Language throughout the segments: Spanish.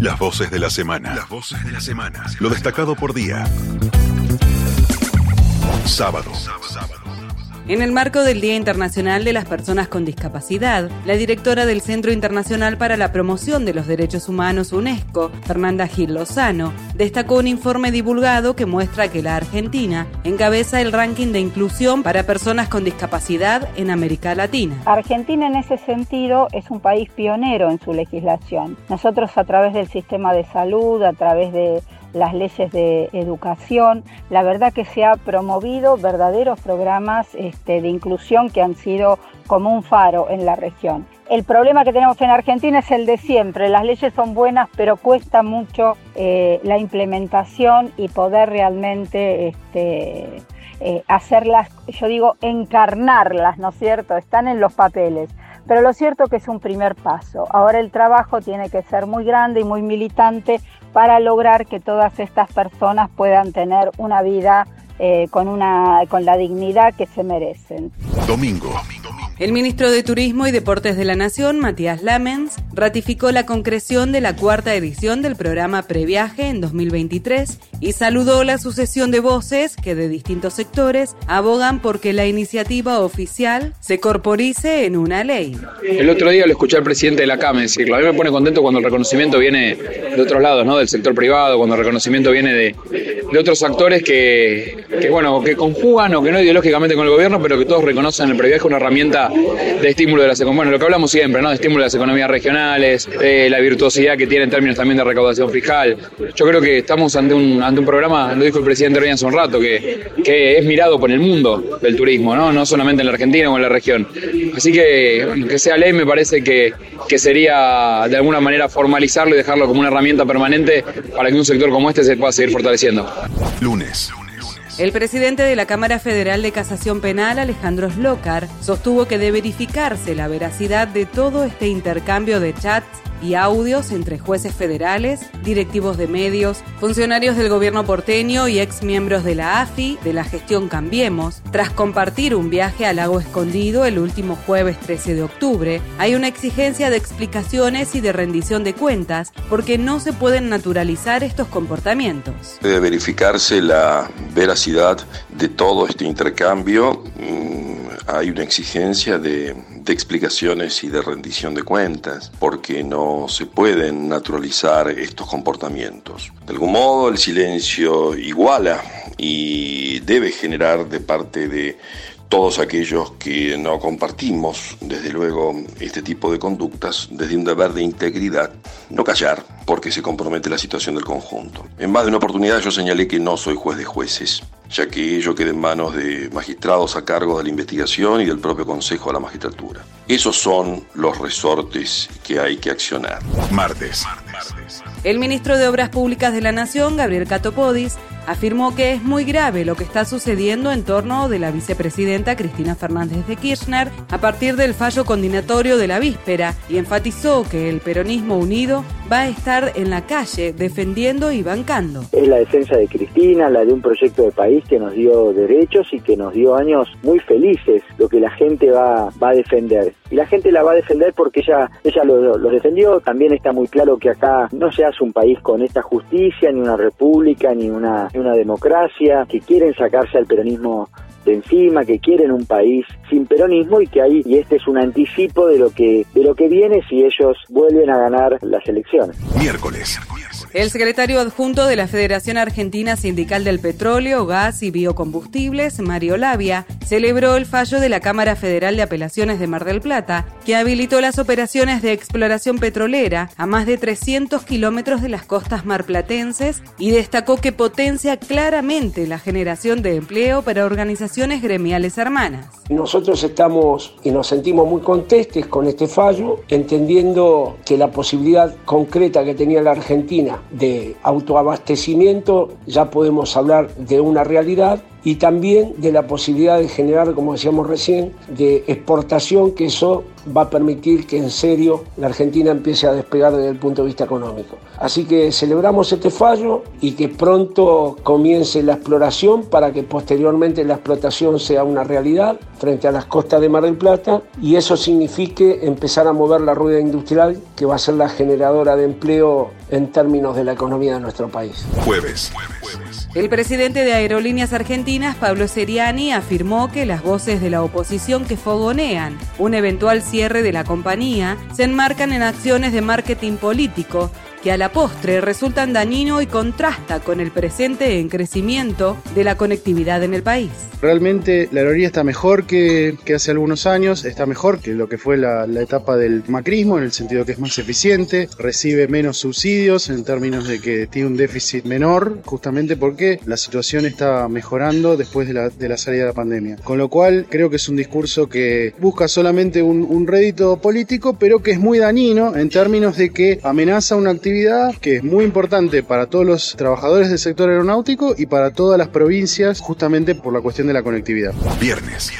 Las voces de la semana. Las voces de la semana. Lo destacado por día. Sábado. En el marco del Día Internacional de las Personas con Discapacidad, la directora del Centro Internacional para la Promoción de los Derechos Humanos UNESCO, Fernanda Gil Lozano, destacó un informe divulgado que muestra que la Argentina encabeza el ranking de inclusión para personas con discapacidad en América Latina. Argentina en ese sentido es un país pionero en su legislación. Nosotros a través del sistema de salud, a través de las leyes de educación. La verdad que se ha promovido verdaderos programas este, de inclusión que han sido como un faro en la región. El problema que tenemos en Argentina es el de siempre. Las leyes son buenas, pero cuesta mucho eh, la implementación y poder realmente este, eh, hacerlas, yo digo, encarnarlas, ¿no es cierto? Están en los papeles. Pero lo cierto que es un primer paso. Ahora el trabajo tiene que ser muy grande y muy militante para lograr que todas estas personas puedan tener una vida eh, con, una, con la dignidad que se merecen. Domingo. El ministro de Turismo y Deportes de la Nación, Matías Lamens, ratificó la concreción de la cuarta edición del programa Previaje en 2023 y saludó la sucesión de voces que de distintos sectores abogan por que la iniciativa oficial se corporice en una ley. El otro día lo escuché al presidente de la CAME decirlo. A mí me pone contento cuando el reconocimiento viene de otros lados, ¿no? Del sector privado, cuando el reconocimiento viene de, de otros actores que, que, bueno, que conjugan o que no ideológicamente con el gobierno, pero que todos reconocen el previaje una herramienta de estímulo de las bueno, lo que hablamos siempre, ¿no? De estímulo de las economías regionales, la virtuosidad que tiene en términos también de recaudación fiscal. Yo creo que estamos ante un, ante un programa, lo dijo el presidente Reyes hace un rato, que, que es mirado por el mundo del turismo, ¿no? No solamente en la Argentina o en la región. Así que, que sea ley me parece que, que sería de alguna manera formalizarlo y dejarlo como una herramienta permanente para que un sector como este se pueda seguir fortaleciendo. Lunes. El presidente de la Cámara Federal de Casación Penal, Alejandro Slocar, sostuvo que debe verificarse la veracidad de todo este intercambio de chats y audios entre jueces federales, directivos de medios, funcionarios del gobierno porteño y ex miembros de la AFI, de la gestión Cambiemos. Tras compartir un viaje al lago escondido el último jueves 13 de octubre, hay una exigencia de explicaciones y de rendición de cuentas porque no se pueden naturalizar estos comportamientos. Debe verificarse la veracidad de todo este intercambio. Mm, hay una exigencia de, de explicaciones y de rendición de cuentas porque no se pueden naturalizar estos comportamientos. De algún modo el silencio iguala y debe generar de parte de todos aquellos que no compartimos, desde luego, este tipo de conductas, desde un deber de integridad, no callar, porque se compromete la situación del conjunto. En más de una oportunidad yo señalé que no soy juez de jueces, ya que ello queda en manos de magistrados a cargo de la investigación y del propio Consejo de la Magistratura. Esos son los resortes que hay que accionar. Martes. El ministro de Obras Públicas de la Nación, Gabriel Catopodis, afirmó que es muy grave lo que está sucediendo en torno de la vicepresidenta Cristina Fernández de Kirchner a partir del fallo condenatorio de la víspera y enfatizó que el peronismo unido va a estar en la calle defendiendo y bancando. Es la defensa de Cristina, la de un proyecto de país que nos dio derechos y que nos dio años muy felices, lo que la gente va, va a defender. Y la gente la va a defender porque ella, ella lo, lo defendió. También está muy claro que acá no se hace un país con esta justicia, ni una república, ni una, una democracia, que quieren sacarse al peronismo de encima, que quieren un país sin peronismo y que ahí y este es un anticipo de lo que de lo que viene si ellos vuelven a ganar las elecciones. Miércoles. El secretario adjunto de la Federación Argentina Sindical del Petróleo, Gas y Biocombustibles, Mario Labia, celebró el fallo de la Cámara Federal de Apelaciones de Mar del Plata, que habilitó las operaciones de exploración petrolera a más de 300 kilómetros de las costas marplatenses y destacó que potencia claramente la generación de empleo para organizaciones gremiales hermanas. Nosotros estamos y nos sentimos muy contestes con este fallo, entendiendo que la posibilidad concreta que tenía la Argentina de autoabastecimiento ya podemos hablar de una realidad y también de la posibilidad de generar, como decíamos recién, de exportación, que eso va a permitir que en serio la Argentina empiece a despegar desde el punto de vista económico. Así que celebramos este fallo y que pronto comience la exploración para que posteriormente la explotación sea una realidad frente a las costas de Mar del Plata y eso signifique empezar a mover la rueda industrial que va a ser la generadora de empleo en términos de la economía de nuestro país. Jueves. El presidente de Aerolíneas Argentinas, Pablo Seriani, afirmó que las voces de la oposición que fogonean un eventual cierre de la compañía se enmarcan en acciones de marketing político que a la postre resultan dañino y contrasta con el presente en crecimiento de la conectividad en el país. Realmente la aerolínea está mejor que, que, hace algunos años, está mejor que lo que fue la, la, etapa del macrismo, en el sentido que es más eficiente, recibe menos subsidios en términos de que tiene un déficit menor, justamente porque la situación está mejorando después de la, de la salida de la pandemia. Con lo cual creo que es un discurso que busca solamente un, un rédito político, pero que es muy dañino en términos de que amenaza una actividad que es muy importante para todos los trabajadores del sector aeronáutico y para todas las provincias justamente por la cuestión de la conectividad. Viernes.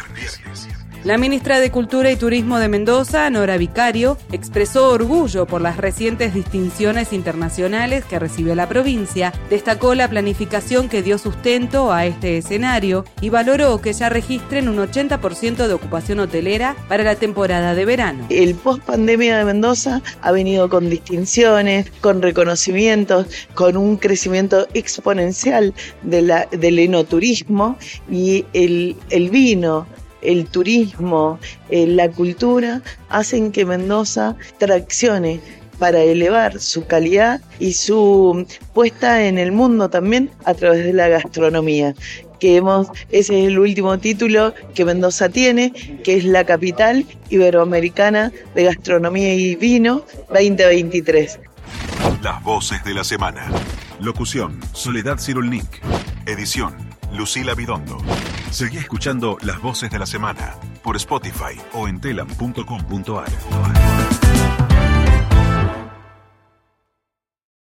La ministra de Cultura y Turismo de Mendoza, Nora Vicario, expresó orgullo por las recientes distinciones internacionales que recibió la provincia, destacó la planificación que dio sustento a este escenario y valoró que ya registren un 80% de ocupación hotelera para la temporada de verano. El post pandemia de Mendoza ha venido con distinciones, con reconocimientos, con un crecimiento exponencial del enoturismo y el, el vino el turismo, eh, la cultura, hacen que Mendoza traccione para elevar su calidad y su puesta en el mundo también a través de la gastronomía. Que hemos, ese es el último título que Mendoza tiene, que es la capital iberoamericana de gastronomía y vino 2023. Las voces de la semana. Locución: Soledad Cirulnik. Edición: Lucila Bidondo. Seguí escuchando las voces de la semana por Spotify o en telam.com.ar.